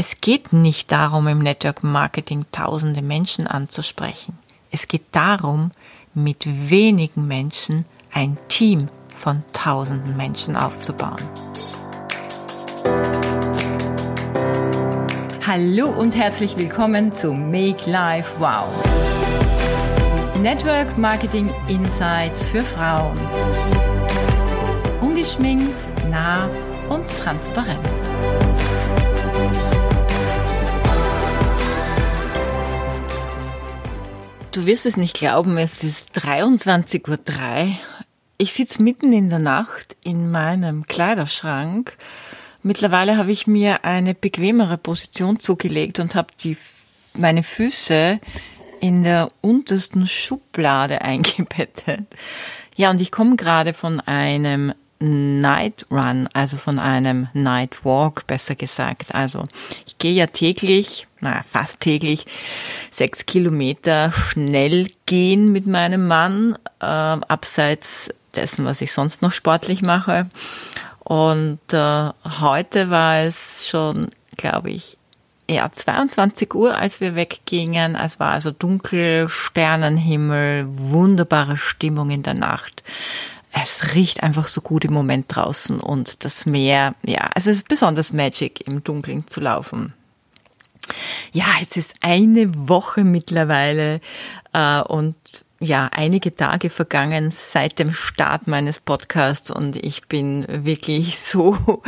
Es geht nicht darum, im Network Marketing tausende Menschen anzusprechen. Es geht darum, mit wenigen Menschen ein Team von tausenden Menschen aufzubauen. Hallo und herzlich willkommen zu Make Life Wow. Network Marketing Insights für Frauen. Ungeschminkt, nah und transparent. Du wirst es nicht glauben, es ist 23.03 Uhr. Ich sitze mitten in der Nacht in meinem Kleiderschrank. Mittlerweile habe ich mir eine bequemere Position zugelegt und habe die, meine Füße in der untersten Schublade eingebettet. Ja, und ich komme gerade von einem Night Run, also von einem Night Walk, besser gesagt. Also ich gehe ja täglich, naja, fast täglich, sechs Kilometer schnell gehen mit meinem Mann, äh, abseits dessen, was ich sonst noch sportlich mache. Und äh, heute war es schon, glaube ich, ja, 22 Uhr, als wir weggingen. Es war also dunkel, Sternenhimmel, wunderbare Stimmung in der Nacht es riecht einfach so gut im Moment draußen und das Meer, ja, es ist besonders Magic im Dunkeln zu laufen. Ja, es ist eine Woche mittlerweile äh, und ja, einige Tage vergangen seit dem Start meines Podcasts und ich bin wirklich so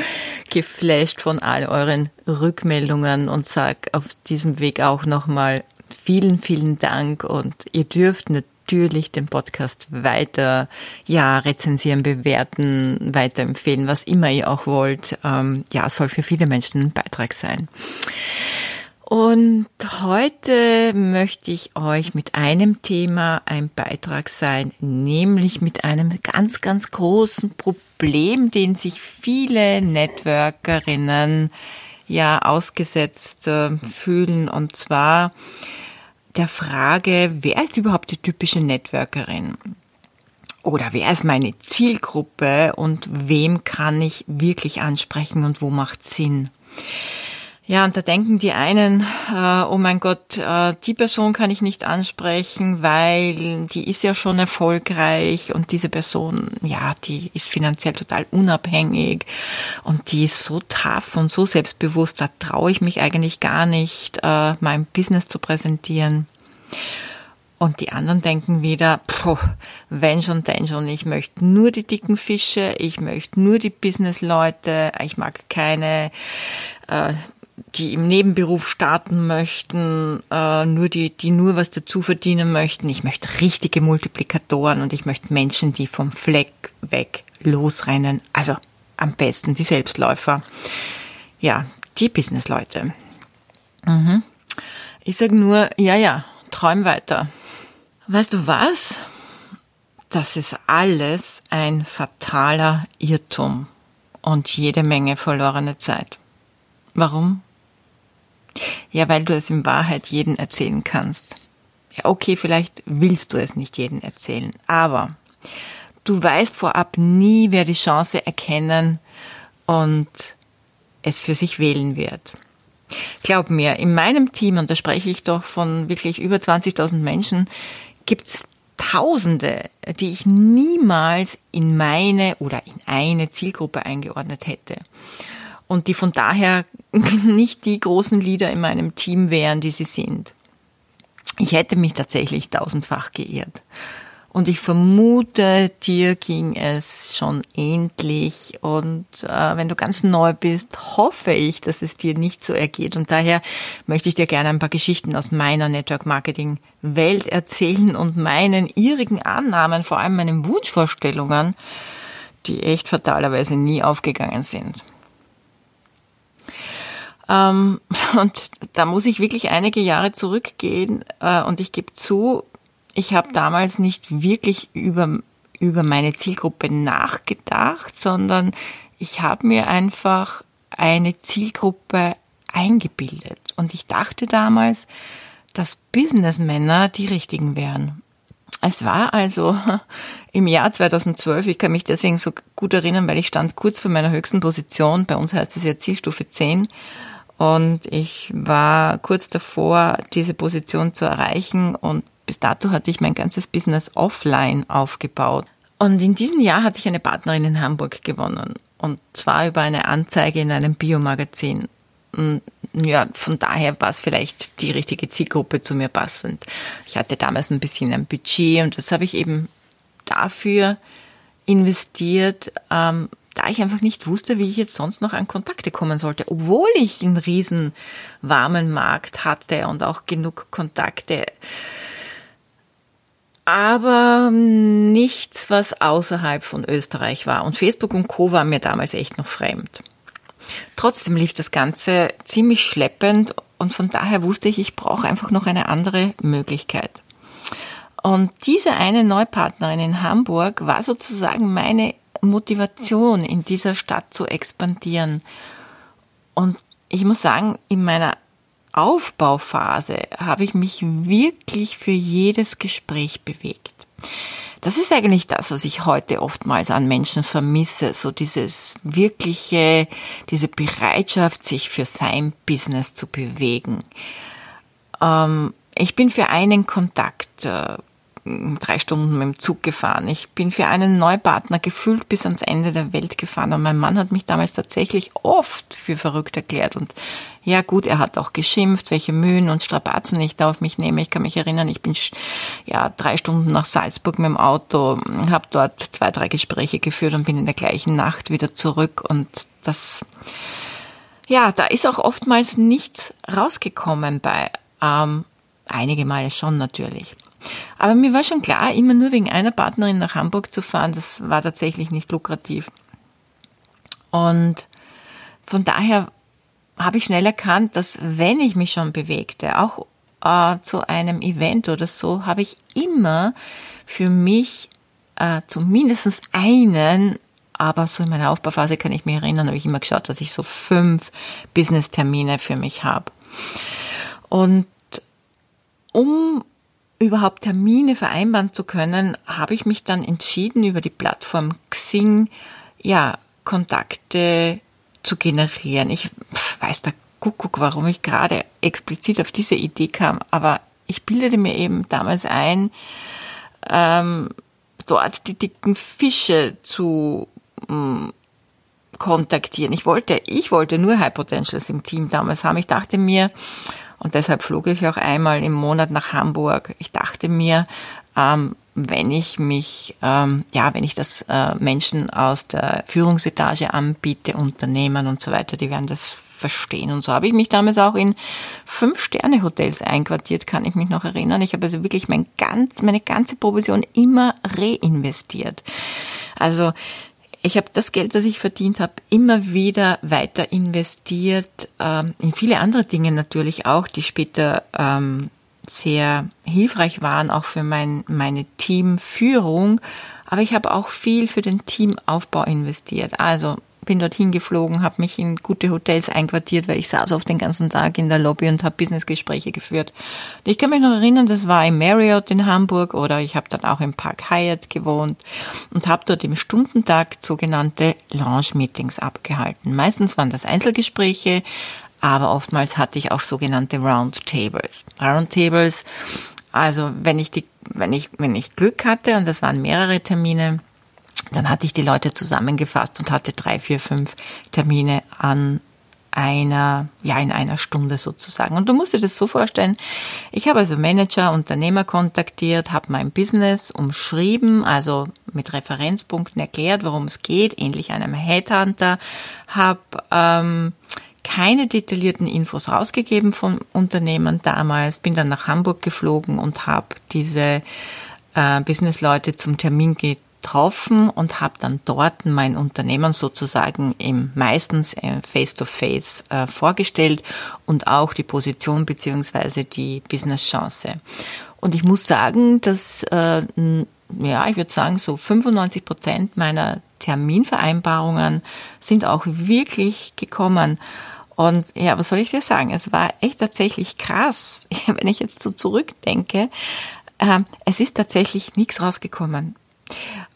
geflasht von all euren Rückmeldungen und sag auf diesem Weg auch nochmal vielen, vielen Dank und ihr dürft natürlich natürlich den Podcast weiter, ja, rezensieren, bewerten, weiterempfehlen, was immer ihr auch wollt. Ähm, ja, soll für viele Menschen ein Beitrag sein. Und heute möchte ich euch mit einem Thema ein Beitrag sein, nämlich mit einem ganz, ganz großen Problem, den sich viele Networkerinnen ja ausgesetzt äh, fühlen. Und zwar der Frage, wer ist überhaupt die typische Networkerin? Oder wer ist meine Zielgruppe und wem kann ich wirklich ansprechen und wo macht Sinn? Ja, und da denken die einen, äh, oh mein Gott, äh, die Person kann ich nicht ansprechen, weil die ist ja schon erfolgreich und diese Person, ja, die ist finanziell total unabhängig und die ist so tough und so selbstbewusst, da traue ich mich eigentlich gar nicht, äh, mein Business zu präsentieren. Und die anderen denken wieder, puh, wenn schon, denn schon, ich möchte nur die dicken Fische, ich möchte nur die Businessleute, ich mag keine äh, die im Nebenberuf starten möchten, äh, nur die, die nur was dazu verdienen möchten. Ich möchte richtige Multiplikatoren und ich möchte Menschen, die vom Fleck weg losrennen. Also am besten die Selbstläufer. Ja, die Businessleute. Mhm. Ich sage nur, ja, ja, träum weiter. Weißt du was? Das ist alles ein fataler Irrtum und jede Menge verlorene Zeit. Warum? Ja, weil du es in Wahrheit jeden erzählen kannst. Ja, okay, vielleicht willst du es nicht jeden erzählen, aber du weißt vorab nie, wer die Chance erkennen und es für sich wählen wird. Glaub mir, in meinem Team, und da spreche ich doch von wirklich über 20.000 Menschen, gibt's Tausende, die ich niemals in meine oder in eine Zielgruppe eingeordnet hätte und die von daher nicht die großen Leader in meinem Team wären, die sie sind. Ich hätte mich tatsächlich tausendfach geirrt. Und ich vermute, dir ging es schon ähnlich. Und äh, wenn du ganz neu bist, hoffe ich, dass es dir nicht so ergeht. Und daher möchte ich dir gerne ein paar Geschichten aus meiner Network Marketing Welt erzählen und meinen irrigen Annahmen, vor allem meinen Wunschvorstellungen, die echt fatalerweise nie aufgegangen sind. Ähm, und da muss ich wirklich einige Jahre zurückgehen äh, und ich gebe zu, ich habe damals nicht wirklich über, über meine Zielgruppe nachgedacht, sondern ich habe mir einfach eine Zielgruppe eingebildet. Und ich dachte damals, dass Businessmänner die richtigen wären. Es war also im Jahr 2012, ich kann mich deswegen so gut erinnern, weil ich stand kurz vor meiner höchsten Position, bei uns heißt es ja Zielstufe 10, Und ich war kurz davor, diese Position zu erreichen und bis dato hatte ich mein ganzes Business offline aufgebaut. Und in diesem Jahr hatte ich eine Partnerin in Hamburg gewonnen. Und zwar über eine Anzeige in einem Biomagazin. Ja, von daher war es vielleicht die richtige Zielgruppe zu mir passend. Ich hatte damals ein bisschen ein Budget und das habe ich eben dafür investiert, ähm, da ich einfach nicht wusste, wie ich jetzt sonst noch an Kontakte kommen sollte, obwohl ich einen riesen warmen Markt hatte und auch genug Kontakte. Aber nichts, was außerhalb von Österreich war. Und Facebook und Co. war mir damals echt noch fremd. Trotzdem lief das Ganze ziemlich schleppend und von daher wusste ich, ich brauche einfach noch eine andere Möglichkeit. Und diese eine Neupartnerin in Hamburg war sozusagen meine Motivation, in dieser Stadt zu expandieren. Und ich muss sagen, in meiner Aufbauphase habe ich mich wirklich für jedes Gespräch bewegt. Das ist eigentlich das, was ich heute oftmals an Menschen vermisse, so dieses wirkliche, diese Bereitschaft, sich für sein Business zu bewegen. Ähm, ich bin für einen Kontakt äh, drei Stunden mit dem Zug gefahren. Ich bin für einen Neupartner gefühlt bis ans Ende der Welt gefahren. Und mein Mann hat mich damals tatsächlich oft für verrückt erklärt. Und ja gut, er hat auch geschimpft, welche Mühen und Strapazen ich da auf mich nehme. Ich kann mich erinnern, ich bin ja drei Stunden nach Salzburg mit dem Auto, habe dort zwei, drei Gespräche geführt und bin in der gleichen Nacht wieder zurück. Und das, ja, da ist auch oftmals nichts rausgekommen bei. Ähm, einige Male schon natürlich. Aber mir war schon klar, immer nur wegen einer Partnerin nach Hamburg zu fahren, das war tatsächlich nicht lukrativ. Und von daher habe ich schnell erkannt, dass wenn ich mich schon bewegte, auch äh, zu einem Event oder so, habe ich immer für mich äh, zumindest einen, aber so in meiner Aufbauphase kann ich mich erinnern, habe ich immer geschaut, dass ich so fünf Business-Termine für mich habe. Und um überhaupt Termine vereinbaren zu können, habe ich mich dann entschieden, über die Plattform Xing, ja, Kontakte zu generieren. Ich weiß der Kuckuck, warum ich gerade explizit auf diese Idee kam, aber ich bildete mir eben damals ein, ähm, dort die dicken Fische zu ähm, kontaktieren. Ich wollte, ich wollte nur High Potentials im Team damals haben. Ich dachte mir, und deshalb flog ich auch einmal im Monat nach Hamburg. Ich dachte mir, ähm, wenn ich mich, ähm, ja, wenn ich das äh, Menschen aus der Führungsetage anbiete, Unternehmen und so weiter, die werden das verstehen. Und so habe ich mich damals auch in Fünf-Sterne-Hotels einquartiert, kann ich mich noch erinnern. Ich habe also wirklich mein ganz, meine ganze Provision immer reinvestiert. Also ich habe das Geld, das ich verdient habe, immer wieder weiter investiert ähm, in viele andere Dinge natürlich auch, die später ähm, sehr hilfreich waren, auch für mein, meine Teamführung. Aber ich habe auch viel für den Teamaufbau investiert. Also bin dorthin geflogen, habe mich in gute Hotels einquartiert, weil ich saß oft den ganzen Tag in der Lobby und habe Businessgespräche geführt. ich kann mich noch erinnern, das war im Marriott in Hamburg oder ich habe dann auch im Park Hyatt gewohnt und habe dort im Stundentag sogenannte Launch-Meetings abgehalten. Meistens waren das Einzelgespräche, aber oftmals hatte ich auch sogenannte Roundtables. Roundtables, also wenn ich die, wenn ich, wenn ich Glück hatte und das waren mehrere Termine, dann hatte ich die Leute zusammengefasst und hatte drei, vier, fünf Termine an einer, ja, in einer Stunde sozusagen. Und du musst dir das so vorstellen, ich habe also Manager, Unternehmer kontaktiert, habe mein Business umschrieben, also mit Referenzpunkten erklärt, worum es geht, ähnlich einem Headhunter, habe ähm, keine detaillierten Infos rausgegeben von Unternehmern damals, bin dann nach Hamburg geflogen und habe diese äh, Businessleute zum Termin getroffen und habe dann dort mein Unternehmen sozusagen im meistens äh, face-to-face -face, äh, vorgestellt und auch die Position beziehungsweise die Business-Chance. Und ich muss sagen, dass äh, ja, ich würde sagen, so 95 Prozent meiner Terminvereinbarungen sind auch wirklich gekommen. Und ja, was soll ich dir sagen? Es war echt tatsächlich krass, wenn ich jetzt so zurückdenke. Äh, es ist tatsächlich nichts rausgekommen.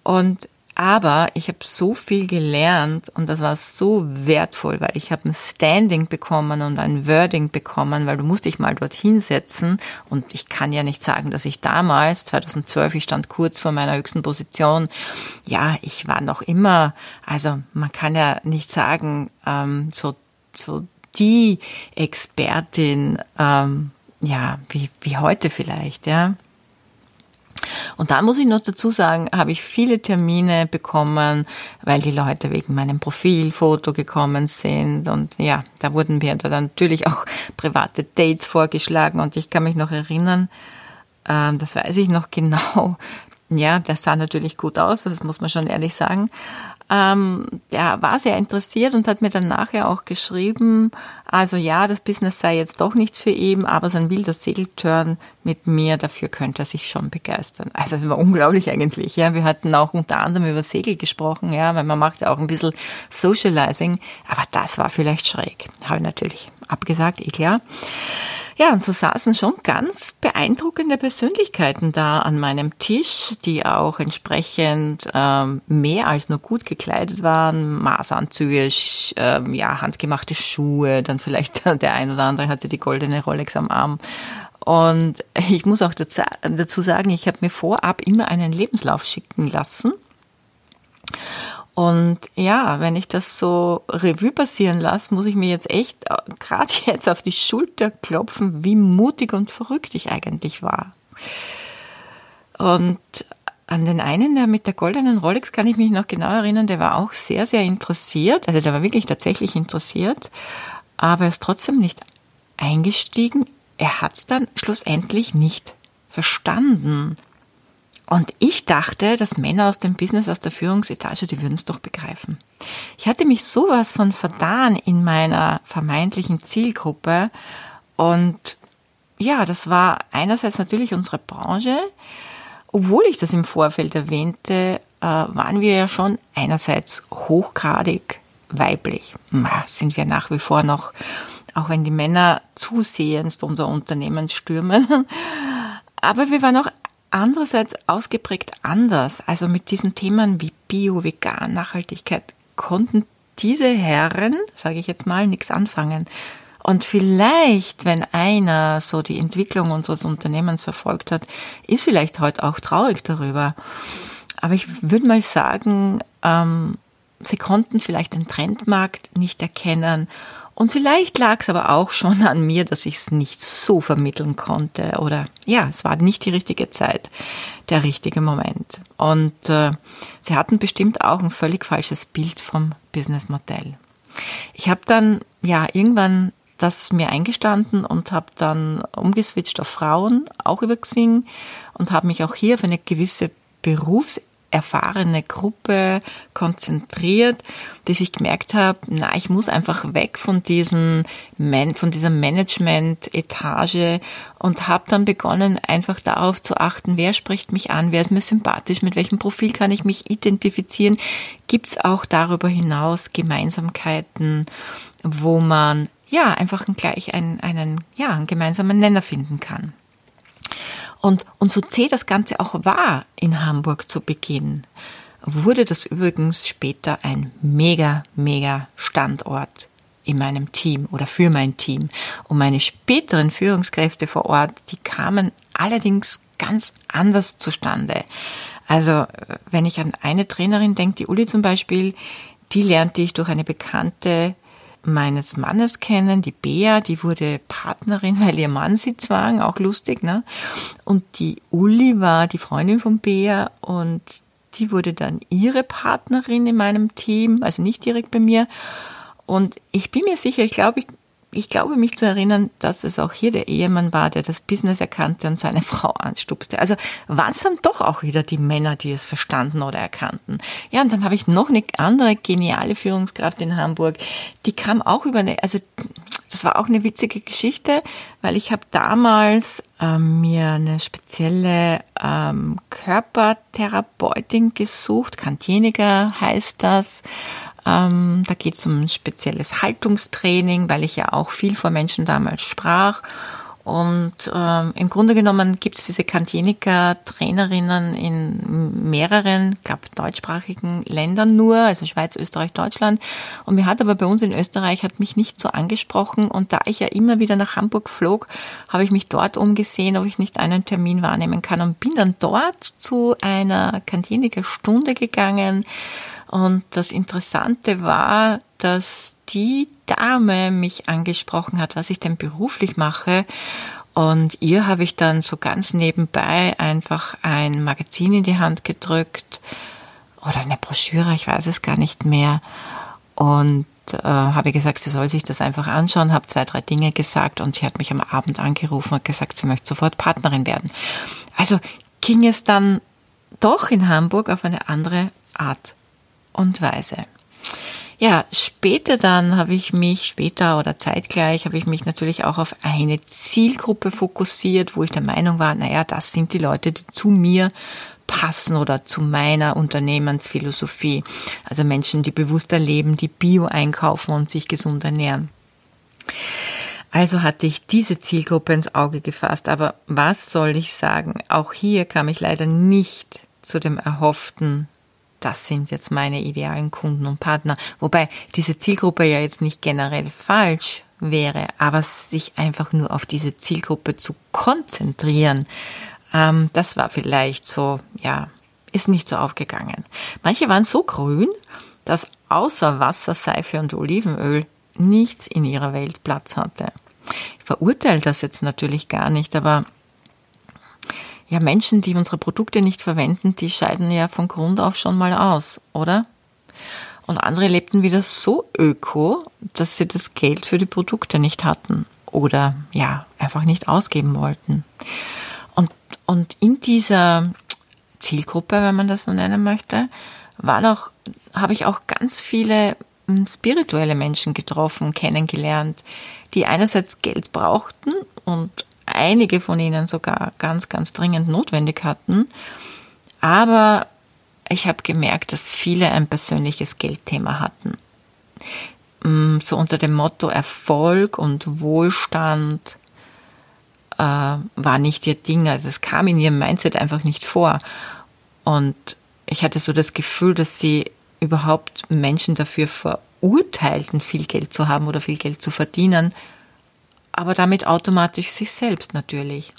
Und Aber ich habe so viel gelernt und das war so wertvoll, weil ich habe ein Standing bekommen und ein Wording bekommen, weil du musst dich mal dorthin setzen und ich kann ja nicht sagen, dass ich damals, 2012, ich stand kurz vor meiner höchsten Position, ja, ich war noch immer, also man kann ja nicht sagen, ähm, so, so die Expertin, ähm, ja, wie, wie heute vielleicht, ja. Und dann muss ich noch dazu sagen, habe ich viele Termine bekommen, weil die Leute wegen meinem Profilfoto gekommen sind. Und ja, da wurden mir dann natürlich auch private Dates vorgeschlagen. Und ich kann mich noch erinnern, äh, das weiß ich noch genau. Ja, das sah natürlich gut aus, das muss man schon ehrlich sagen ähm, der war sehr interessiert und hat mir dann nachher auch geschrieben, also ja, das Business sei jetzt doch nichts für ihn, aber sein wilder Segeltörn mit mir, dafür könnte er sich schon begeistern. Also es war unglaublich eigentlich. Ja, wir hatten auch unter anderem über Segel gesprochen, ja, weil man macht ja auch ein bisschen Socializing, aber das war vielleicht schräg. Habe ich natürlich abgesagt, eh klar. Ja, und so saßen schon ganz beeindruckende Persönlichkeiten da an meinem Tisch, die auch entsprechend ähm, mehr als nur gut gekleidet waren. Maßanzüge, ähm, ja, handgemachte Schuhe, dann vielleicht der ein oder andere hatte die goldene Rolex am Arm. Und ich muss auch dazu sagen, ich habe mir vorab immer einen Lebenslauf schicken lassen. Und ja, wenn ich das so Revue passieren lasse, muss ich mir jetzt echt äh, gerade jetzt auf die Schulter klopfen, wie mutig und verrückt ich eigentlich war. Und an den einen, der mit der goldenen Rolex, kann ich mich noch genau erinnern, der war auch sehr, sehr interessiert. Also der war wirklich tatsächlich interessiert, aber er ist trotzdem nicht eingestiegen. Er hat es dann schlussendlich nicht verstanden. Und ich dachte, dass Männer aus dem Business, aus der Führungsetage, die würden es doch begreifen. Ich hatte mich sowas von vertan in meiner vermeintlichen Zielgruppe. Und ja, das war einerseits natürlich unsere Branche. Obwohl ich das im Vorfeld erwähnte, äh, waren wir ja schon einerseits hochgradig weiblich. Sind wir nach wie vor noch, auch wenn die Männer zusehends unser Unternehmen stürmen. Aber wir waren auch andererseits ausgeprägt anders. Also mit diesen Themen wie Bio, Vegan, Nachhaltigkeit konnten diese Herren, sage ich jetzt mal, nichts anfangen. Und vielleicht, wenn einer so die Entwicklung unseres Unternehmens verfolgt hat, ist vielleicht heute auch traurig darüber. Aber ich würde mal sagen, ähm, sie konnten vielleicht den Trendmarkt nicht erkennen und vielleicht lag es aber auch schon an mir, dass ich es nicht so vermitteln konnte. Oder ja, es war nicht die richtige Zeit, der richtige Moment. Und äh, sie hatten bestimmt auch ein völlig falsches Bild vom Businessmodell. Ich habe dann ja irgendwann das mir eingestanden und habe dann umgeswitcht auf Frauen, auch über Xing und habe mich auch hier für eine gewisse Berufs erfahrene Gruppe konzentriert, dass ich gemerkt habe, na, ich muss einfach weg von diesen von dieser Management-Etage und habe dann begonnen, einfach darauf zu achten, wer spricht mich an, wer ist mir sympathisch, mit welchem Profil kann ich mich identifizieren. Gibt es auch darüber hinaus Gemeinsamkeiten, wo man ja einfach gleich einen, einen, ja, einen gemeinsamen Nenner finden kann. Und, und so zäh das Ganze auch war in Hamburg zu Beginn, wurde das übrigens später ein mega, mega Standort in meinem Team oder für mein Team. Und meine späteren Führungskräfte vor Ort, die kamen allerdings ganz anders zustande. Also wenn ich an eine Trainerin denke, die Uli zum Beispiel, die lernte ich durch eine bekannte meines Mannes kennen, die Bea, die wurde Partnerin, weil ihr Mann sie zwang, auch lustig, ne? Und die Uli war die Freundin von Bea und die wurde dann ihre Partnerin in meinem Team, also nicht direkt bei mir. Und ich bin mir sicher, ich glaube, ich ich glaube mich zu erinnern, dass es auch hier der Ehemann war, der das Business erkannte und seine Frau anstupste. Also waren es dann doch auch wieder die Männer, die es verstanden oder erkannten. Ja, und dann habe ich noch eine andere geniale Führungskraft in Hamburg, die kam auch über eine, also das war auch eine witzige Geschichte, weil ich habe damals ähm, mir eine spezielle ähm, Körpertherapeutin gesucht, Kantieniger heißt das. Ähm, da geht es um ein spezielles Haltungstraining, weil ich ja auch viel vor Menschen damals sprach. Und ähm, im Grunde genommen gibt es diese Kantjenica-Trainerinnen in mehreren, glaube deutschsprachigen Ländern nur, also Schweiz, Österreich, Deutschland. Und mir hat aber bei uns in Österreich hat mich nicht so angesprochen. Und da ich ja immer wieder nach Hamburg flog, habe ich mich dort umgesehen, ob ich nicht einen Termin wahrnehmen kann und bin dann dort zu einer Kantjenica-Stunde gegangen. Und das Interessante war, dass die Dame mich angesprochen hat, was ich denn beruflich mache. Und ihr habe ich dann so ganz nebenbei einfach ein Magazin in die Hand gedrückt oder eine Broschüre, ich weiß es gar nicht mehr. Und äh, habe gesagt, sie soll sich das einfach anschauen, habe zwei, drei Dinge gesagt und sie hat mich am Abend angerufen und gesagt, sie möchte sofort Partnerin werden. Also ging es dann doch in Hamburg auf eine andere Art und Weise. Ja, später dann habe ich mich, später oder zeitgleich, habe ich mich natürlich auch auf eine Zielgruppe fokussiert, wo ich der Meinung war, naja, das sind die Leute, die zu mir passen oder zu meiner Unternehmensphilosophie. Also Menschen, die bewusster leben, die Bio einkaufen und sich gesund ernähren. Also hatte ich diese Zielgruppe ins Auge gefasst. Aber was soll ich sagen? Auch hier kam ich leider nicht zu dem erhofften das sind jetzt meine idealen Kunden und Partner. Wobei diese Zielgruppe ja jetzt nicht generell falsch wäre, aber sich einfach nur auf diese Zielgruppe zu konzentrieren, ähm, das war vielleicht so, ja, ist nicht so aufgegangen. Manche waren so grün, dass außer Wasser, Seife und Olivenöl nichts in ihrer Welt Platz hatte. Ich verurteile das jetzt natürlich gar nicht, aber ja, Menschen, die unsere Produkte nicht verwenden, die scheiden ja von Grund auf schon mal aus, oder? Und andere lebten wieder so öko, dass sie das Geld für die Produkte nicht hatten oder ja, einfach nicht ausgeben wollten. Und, und in dieser Zielgruppe, wenn man das so nennen möchte, waren auch, habe ich auch ganz viele hm, spirituelle Menschen getroffen, kennengelernt, die einerseits Geld brauchten und einige von ihnen sogar ganz, ganz dringend notwendig hatten. Aber ich habe gemerkt, dass viele ein persönliches Geldthema hatten. Mm, so unter dem Motto Erfolg und Wohlstand äh, war nicht ihr Ding. Also es kam in ihrem Mindset einfach nicht vor. Und ich hatte so das Gefühl, dass sie überhaupt Menschen dafür verurteilten, viel Geld zu haben oder viel Geld zu verdienen, aber damit automatisch sich selbst natürlich.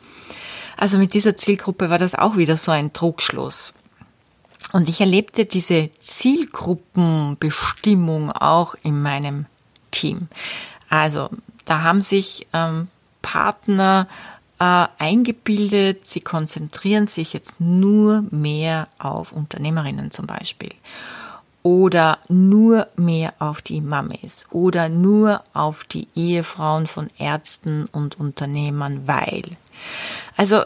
Also mit dieser Zielgruppe war das auch wieder so ein Trugschluss. Und ich erlebte diese Zielgruppenbestimmung auch in meinem Team. Also da haben sich ähm, Partner äh, eingebildet, sie konzentrieren sich jetzt nur mehr auf Unternehmerinnen zum Beispiel oder nur mehr auf die Mamis oder nur auf die Ehefrauen von Ärzten und Unternehmern, weil. Also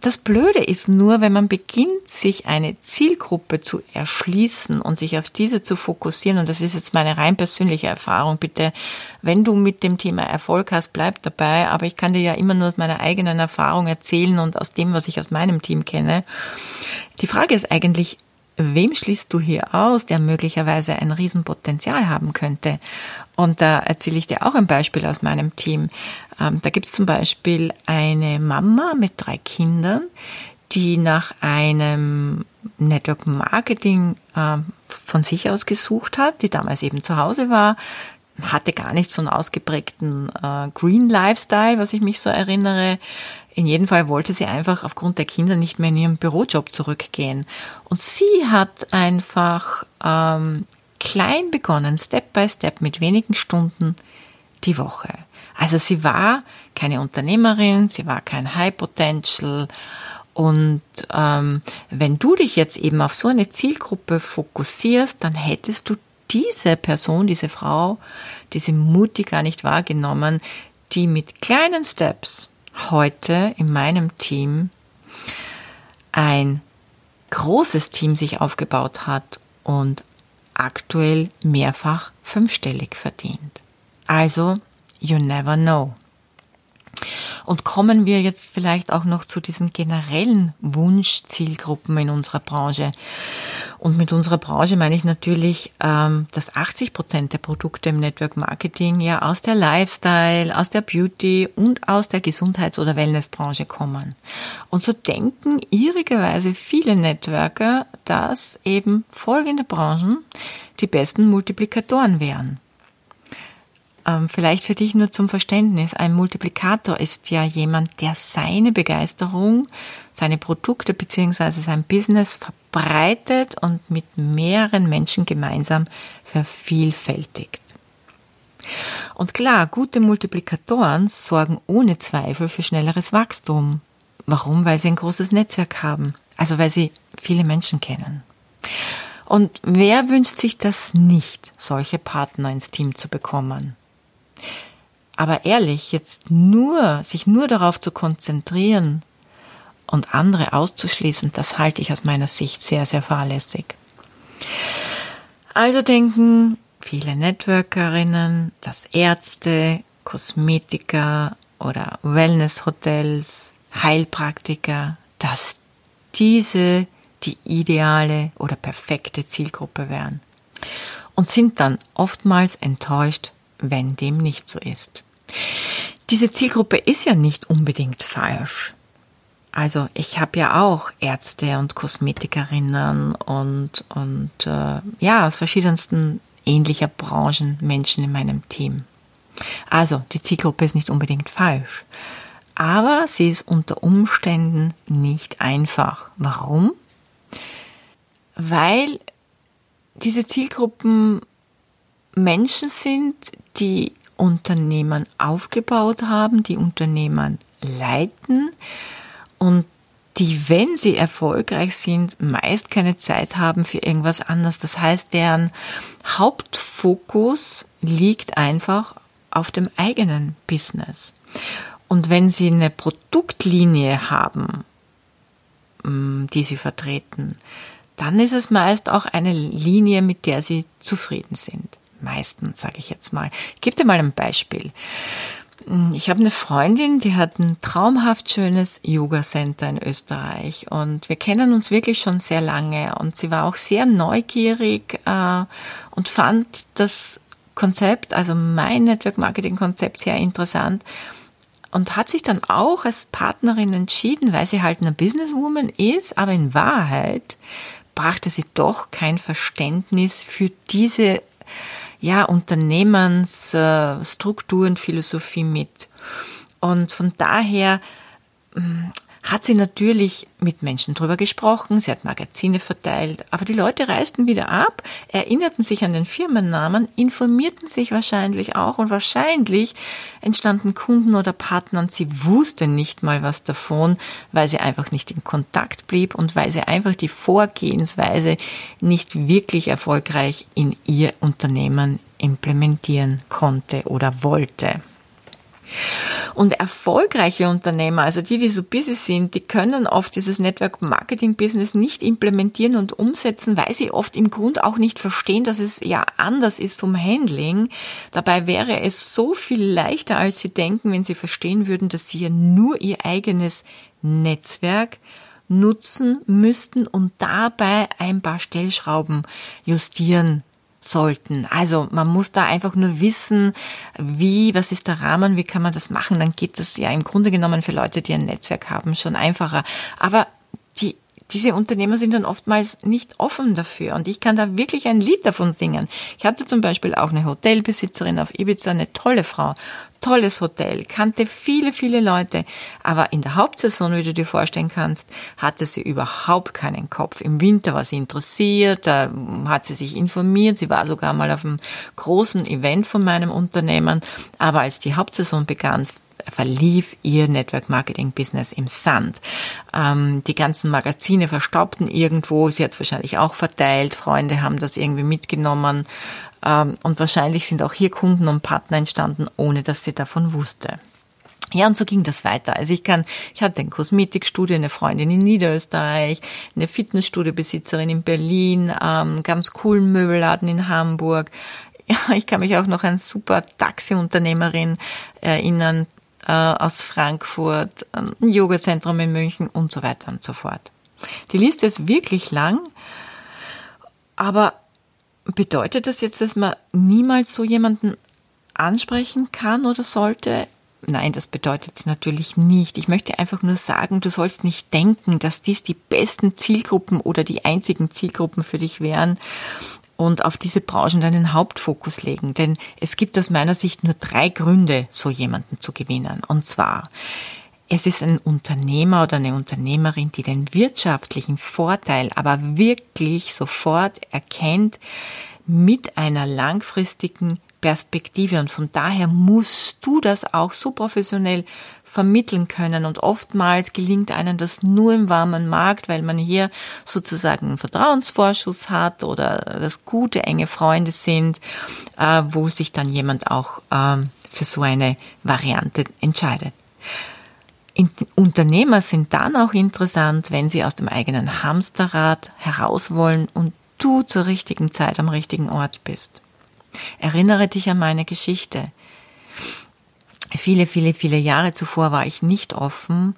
das Blöde ist nur, wenn man beginnt, sich eine Zielgruppe zu erschließen und sich auf diese zu fokussieren, und das ist jetzt meine rein persönliche Erfahrung, bitte, wenn du mit dem Thema Erfolg hast, bleib dabei, aber ich kann dir ja immer nur aus meiner eigenen Erfahrung erzählen und aus dem, was ich aus meinem Team kenne. Die Frage ist eigentlich, wem schließt du hier aus, der möglicherweise ein Riesenpotenzial haben könnte? Und da erzähle ich dir auch ein Beispiel aus meinem Team. Ähm, da gibt es zum Beispiel eine Mama mit drei Kindern, die nach einem Network Marketing äh, von sich aus gesucht hat, die damals eben zu Hause war, hatte gar nicht so einen ausgeprägten äh, Green Lifestyle, was ich mich so erinnere. In jedem Fall wollte sie einfach aufgrund der Kinder nicht mehr in ihren Bürojob zurückgehen. Und sie hat einfach ähm, klein begonnen, Step by Step, mit wenigen Stunden die Woche. Also sie war keine Unternehmerin, sie war kein High Potential. Und ähm, wenn du dich jetzt eben auf so eine Zielgruppe fokussierst, dann hättest du diese Person, diese Frau, diese Mutti gar nicht wahrgenommen, die mit kleinen Steps heute in meinem Team ein großes Team sich aufgebaut hat und aktuell mehrfach fünfstellig verdient. Also, you never know. Und kommen wir jetzt vielleicht auch noch zu diesen generellen Wunschzielgruppen in unserer Branche. Und mit unserer Branche meine ich natürlich, ähm, dass 80 Prozent der Produkte im Network Marketing ja aus der Lifestyle, aus der Beauty und aus der Gesundheits- oder Wellnessbranche kommen. Und so denken irrigerweise viele Networker, dass eben folgende Branchen die besten Multiplikatoren wären. Ähm, vielleicht für dich nur zum Verständnis. Ein Multiplikator ist ja jemand, der seine Begeisterung, seine Produkte beziehungsweise sein Business verbreitet und mit mehreren Menschen gemeinsam vervielfältigt. Und klar, gute Multiplikatoren sorgen ohne Zweifel für schnelleres Wachstum. Warum? Weil sie ein großes Netzwerk haben. Also weil sie viele Menschen kennen. Und wer wünscht sich das nicht, solche Partner ins Team zu bekommen? Aber ehrlich, jetzt nur, sich nur darauf zu konzentrieren und andere auszuschließen, das halte ich aus meiner Sicht sehr, sehr fahrlässig. Also denken viele Networkerinnen, dass Ärzte, Kosmetiker oder Wellnesshotels, Heilpraktiker, dass diese die ideale oder perfekte Zielgruppe wären und sind dann oftmals enttäuscht, wenn dem nicht so ist. Diese Zielgruppe ist ja nicht unbedingt falsch. Also ich habe ja auch Ärzte und Kosmetikerinnen und, und äh, ja, aus verschiedensten ähnlicher Branchen Menschen in meinem Team. Also die Zielgruppe ist nicht unbedingt falsch. Aber sie ist unter Umständen nicht einfach. Warum? Weil diese Zielgruppen Menschen sind, die Unternehmen aufgebaut haben, die Unternehmen leiten und die, wenn sie erfolgreich sind, meist keine Zeit haben für irgendwas anderes. Das heißt, deren Hauptfokus liegt einfach auf dem eigenen Business. Und wenn sie eine Produktlinie haben, mm, die sie vertreten, dann ist es meist auch eine Linie, mit der sie zufrieden sind meistens, sage ich jetzt mal. Ich gebe dir mal ein Beispiel. Ich habe eine Freundin, die hat ein traumhaft schönes Yoga-Center in Österreich und wir kennen uns wirklich schon sehr lange und sie war auch sehr neugierig äh, und fand das Konzept, also mein Network-Marketing-Konzept sehr interessant und hat sich dann auch als Partnerin entschieden, weil sie halt eine Businesswoman ist, aber in Wahrheit brachte sie doch kein Verständnis für diese ja, Unternehmensstrukturen, Philosophie mit. Und von daher hm, hat sie natürlich mit Menschen drüber gesprochen, sie hat Magazine verteilt, aber die Leute reisten wieder ab, erinnerten sich an den Firmennamen, informierten sich wahrscheinlich auch und wahrscheinlich entstanden Kunden oder Partner und sie wusste nicht mal was davon, weil sie einfach nicht in Kontakt blieb und weil sie einfach die Vorgehensweise nicht wirklich erfolgreich in ihr Unternehmen implementieren konnte oder wollte. Und erfolgreiche Unternehmer, also die, die so busy sind, die können oft dieses Network Marketing Business nicht implementieren und umsetzen, weil sie oft im Grund auch nicht verstehen, dass es ja anders ist vom Handling. Dabei wäre es so viel leichter, als sie denken, wenn sie verstehen würden, dass sie ja nur ihr eigenes Netzwerk nutzen müssten und dabei ein paar Stellschrauben justieren sollten. Also man muss da einfach nur wissen, wie, was ist der Rahmen, wie kann man das machen. Dann geht das ja im Grunde genommen für Leute, die ein Netzwerk haben, schon einfacher. Aber diese Unternehmer sind dann oftmals nicht offen dafür. Und ich kann da wirklich ein Lied davon singen. Ich hatte zum Beispiel auch eine Hotelbesitzerin auf Ibiza, eine tolle Frau, tolles Hotel, kannte viele, viele Leute. Aber in der Hauptsaison, wie du dir vorstellen kannst, hatte sie überhaupt keinen Kopf. Im Winter war sie interessiert, da hat sie sich informiert. Sie war sogar mal auf einem großen Event von meinem Unternehmen. Aber als die Hauptsaison begann, verlief ihr Network Marketing Business im Sand. Ähm, die ganzen Magazine verstaubten irgendwo, sie hat es wahrscheinlich auch verteilt, Freunde haben das irgendwie mitgenommen ähm, und wahrscheinlich sind auch hier Kunden und Partner entstanden, ohne dass sie davon wusste. Ja, und so ging das weiter. Also ich kann, ich hatte ein Kosmetikstudio, eine Freundin in Niederösterreich, eine Fitnessstudiobesitzerin in Berlin, ähm, ganz coolen Möbelladen in Hamburg. Ja, ich kann mich auch noch an super Taxiunternehmerin erinnern, äh, aus Frankfurt, ein Yoga-Zentrum in München und so weiter und so fort. Die Liste ist wirklich lang, aber bedeutet das jetzt, dass man niemals so jemanden ansprechen kann oder sollte? Nein, das bedeutet es natürlich nicht. Ich möchte einfach nur sagen, du sollst nicht denken, dass dies die besten Zielgruppen oder die einzigen Zielgruppen für dich wären und auf diese Branchen deinen Hauptfokus legen. Denn es gibt aus meiner Sicht nur drei Gründe, so jemanden zu gewinnen. Und zwar, es ist ein Unternehmer oder eine Unternehmerin, die den wirtschaftlichen Vorteil aber wirklich sofort erkennt mit einer langfristigen Perspektive. Und von daher musst du das auch so professionell vermitteln können. Und oftmals gelingt einem das nur im warmen Markt, weil man hier sozusagen einen Vertrauensvorschuss hat oder das gute, enge Freunde sind, äh, wo sich dann jemand auch ähm, für so eine Variante entscheidet. Unternehmer sind dann auch interessant, wenn sie aus dem eigenen Hamsterrad heraus wollen und du zur richtigen Zeit am richtigen Ort bist. Erinnere dich an meine Geschichte. Viele, viele, viele Jahre zuvor war ich nicht offen,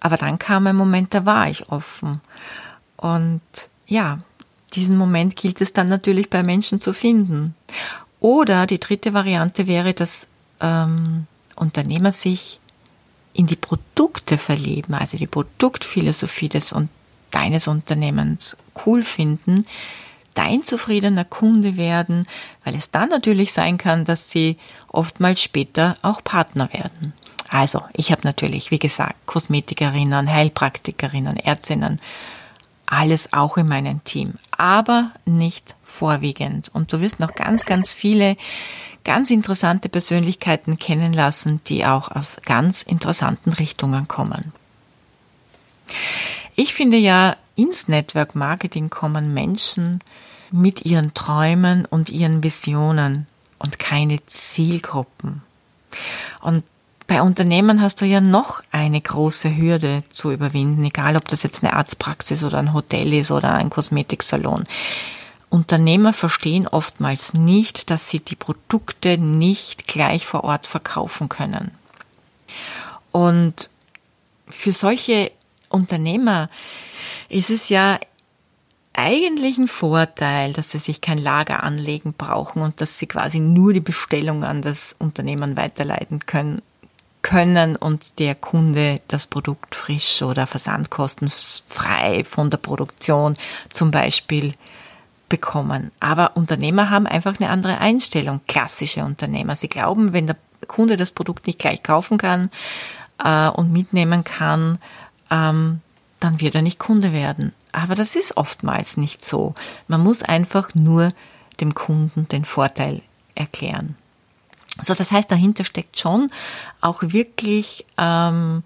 aber dann kam ein Moment, da war ich offen. Und ja, diesen Moment gilt es dann natürlich bei Menschen zu finden. Oder die dritte Variante wäre, dass ähm, Unternehmer sich in die Produkte verlieben, also die Produktphilosophie des und deines Unternehmens cool finden, dein zufriedener Kunde werden, weil es dann natürlich sein kann, dass sie oftmals später auch Partner werden. Also, ich habe natürlich, wie gesagt, Kosmetikerinnen, Heilpraktikerinnen, Ärztinnen, alles auch in meinem Team, aber nicht vorwiegend. Und du wirst noch ganz, ganz viele ganz interessante Persönlichkeiten kennenlassen, die auch aus ganz interessanten Richtungen kommen. Ich finde ja, ins Network Marketing kommen Menschen, mit ihren Träumen und ihren Visionen und keine Zielgruppen. Und bei Unternehmen hast du ja noch eine große Hürde zu überwinden, egal ob das jetzt eine Arztpraxis oder ein Hotel ist oder ein Kosmetiksalon. Unternehmer verstehen oftmals nicht, dass sie die Produkte nicht gleich vor Ort verkaufen können. Und für solche Unternehmer ist es ja eigentlich ein Vorteil, dass sie sich kein Lager anlegen brauchen und dass sie quasi nur die Bestellung an das Unternehmen weiterleiten können, können und der Kunde das Produkt frisch oder versandkostenfrei von der Produktion zum Beispiel bekommen. Aber Unternehmer haben einfach eine andere Einstellung, klassische Unternehmer. Sie glauben, wenn der Kunde das Produkt nicht gleich kaufen kann äh, und mitnehmen kann, ähm, dann wird er nicht Kunde werden. Aber das ist oftmals nicht so. Man muss einfach nur dem Kunden den Vorteil erklären. So, das heißt, dahinter steckt schon auch wirklich ähm,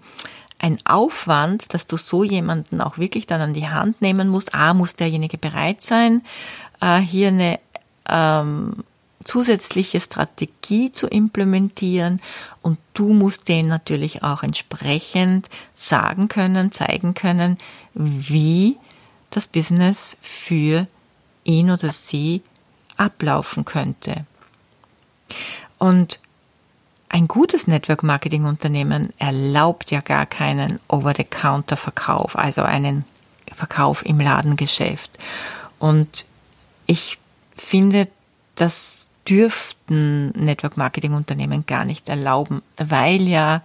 ein Aufwand, dass du so jemanden auch wirklich dann an die Hand nehmen musst. A, muss derjenige bereit sein, äh, hier eine ähm, zusätzliche Strategie zu implementieren und du musst dem natürlich auch entsprechend sagen können, zeigen können, wie das Business für ihn oder sie ablaufen könnte. Und ein gutes Network-Marketing-Unternehmen erlaubt ja gar keinen Over-the-Counter-Verkauf, also einen Verkauf im Ladengeschäft. Und ich finde, das dürften Network-Marketing-Unternehmen gar nicht erlauben, weil ja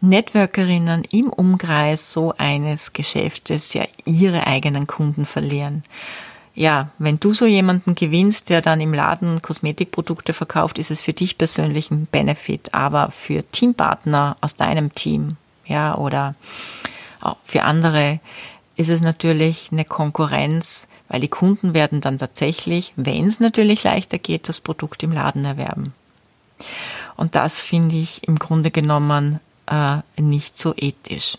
Networkerinnen im Umkreis so eines Geschäftes ja ihre eigenen Kunden verlieren. Ja, wenn du so jemanden gewinnst, der dann im Laden Kosmetikprodukte verkauft, ist es für dich persönlich ein Benefit, aber für Teampartner aus deinem Team, ja, oder auch für andere ist es natürlich eine Konkurrenz, weil die Kunden werden dann tatsächlich, wenn es natürlich leichter geht, das Produkt im Laden erwerben. Und das finde ich im Grunde genommen äh, nicht so ethisch.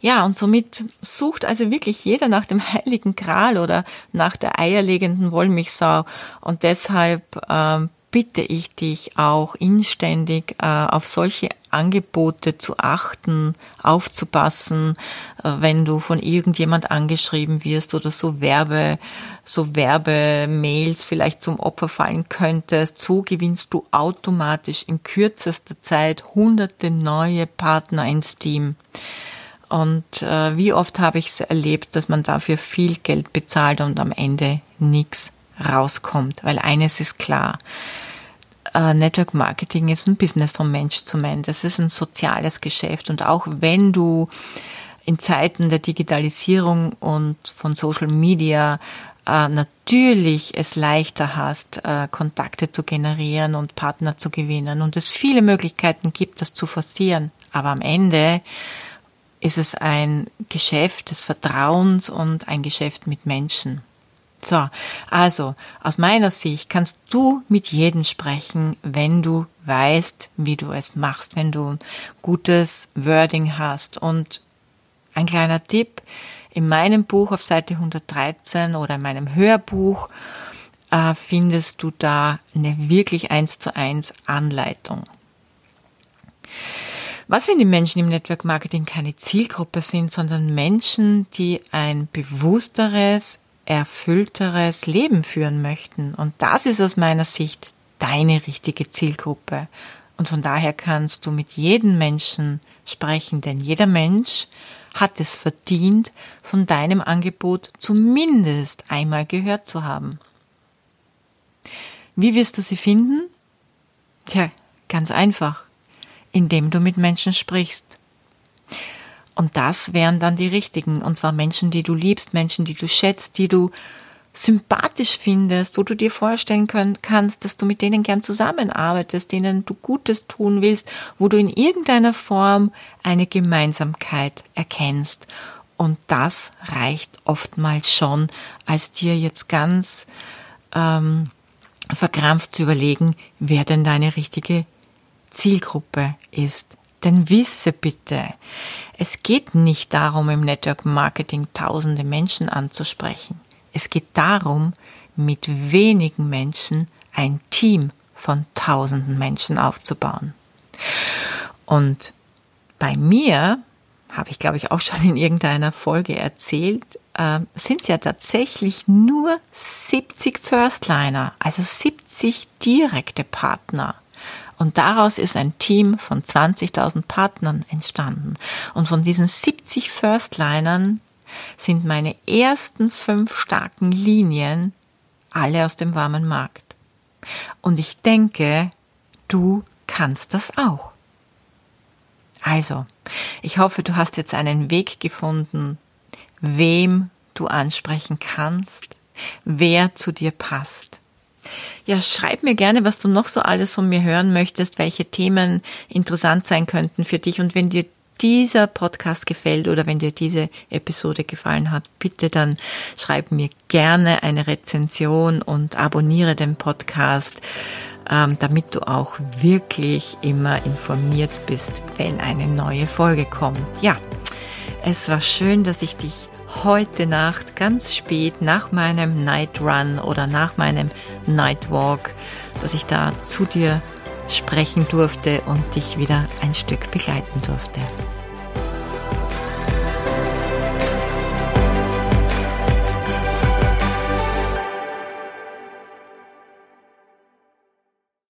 Ja, und somit sucht also wirklich jeder nach dem heiligen Gral oder nach der eierlegenden Wollmilchsau. Und deshalb ähm, bitte ich dich auch inständig äh, auf solche Angebote zu achten, aufzupassen, äh, wenn du von irgendjemand angeschrieben wirst oder so Werbe, so Werbemails vielleicht zum Opfer fallen könntest. So gewinnst du automatisch in kürzester Zeit hunderte neue Partner ins Team. Und äh, wie oft habe ich es erlebt, dass man dafür viel Geld bezahlt und am Ende nichts rauskommt. Weil eines ist klar, äh, Network Marketing ist ein Business von Mensch zu Mensch. Das ist ein soziales Geschäft. Und auch wenn du in Zeiten der Digitalisierung und von Social Media äh, natürlich es leichter hast, äh, Kontakte zu generieren und Partner zu gewinnen und es viele Möglichkeiten gibt, das zu forcieren. Aber am Ende ist es ein Geschäft des Vertrauens und ein Geschäft mit Menschen. So, also aus meiner Sicht kannst du mit jedem sprechen, wenn du weißt, wie du es machst, wenn du gutes Wording hast. Und ein kleiner Tipp, in meinem Buch auf Seite 113 oder in meinem Hörbuch äh, findest du da eine wirklich eins zu eins Anleitung. Was, wenn die Menschen im Network Marketing keine Zielgruppe sind, sondern Menschen, die ein bewussteres, erfüllteres Leben führen möchten? Und das ist aus meiner Sicht deine richtige Zielgruppe. Und von daher kannst du mit jedem Menschen sprechen, denn jeder Mensch hat es verdient, von deinem Angebot zumindest einmal gehört zu haben. Wie wirst du sie finden? Tja, ganz einfach indem du mit Menschen sprichst. Und das wären dann die richtigen, und zwar Menschen, die du liebst, Menschen, die du schätzt, die du sympathisch findest, wo du dir vorstellen können, kannst, dass du mit denen gern zusammenarbeitest, denen du Gutes tun willst, wo du in irgendeiner Form eine Gemeinsamkeit erkennst. Und das reicht oftmals schon, als dir jetzt ganz ähm, verkrampft zu überlegen, wer denn deine richtige Zielgruppe ist. Denn wisse bitte, es geht nicht darum, im Network Marketing tausende Menschen anzusprechen. Es geht darum, mit wenigen Menschen ein Team von tausenden Menschen aufzubauen. Und bei mir, habe ich glaube ich auch schon in irgendeiner Folge erzählt, äh, sind es ja tatsächlich nur 70 Firstliner, also 70 direkte Partner. Und daraus ist ein Team von 20.000 Partnern entstanden. Und von diesen 70 Firstlinern sind meine ersten fünf starken Linien alle aus dem warmen Markt. Und ich denke, du kannst das auch. Also, ich hoffe, du hast jetzt einen Weg gefunden, wem du ansprechen kannst, wer zu dir passt. Ja, schreib mir gerne, was du noch so alles von mir hören möchtest, welche Themen interessant sein könnten für dich. Und wenn dir dieser Podcast gefällt oder wenn dir diese Episode gefallen hat, bitte dann schreib mir gerne eine Rezension und abonniere den Podcast, ähm, damit du auch wirklich immer informiert bist, wenn eine neue Folge kommt. Ja, es war schön, dass ich dich heute Nacht ganz spät nach meinem Night Run oder nach meinem Night Walk, dass ich da zu dir sprechen durfte und dich wieder ein Stück begleiten durfte.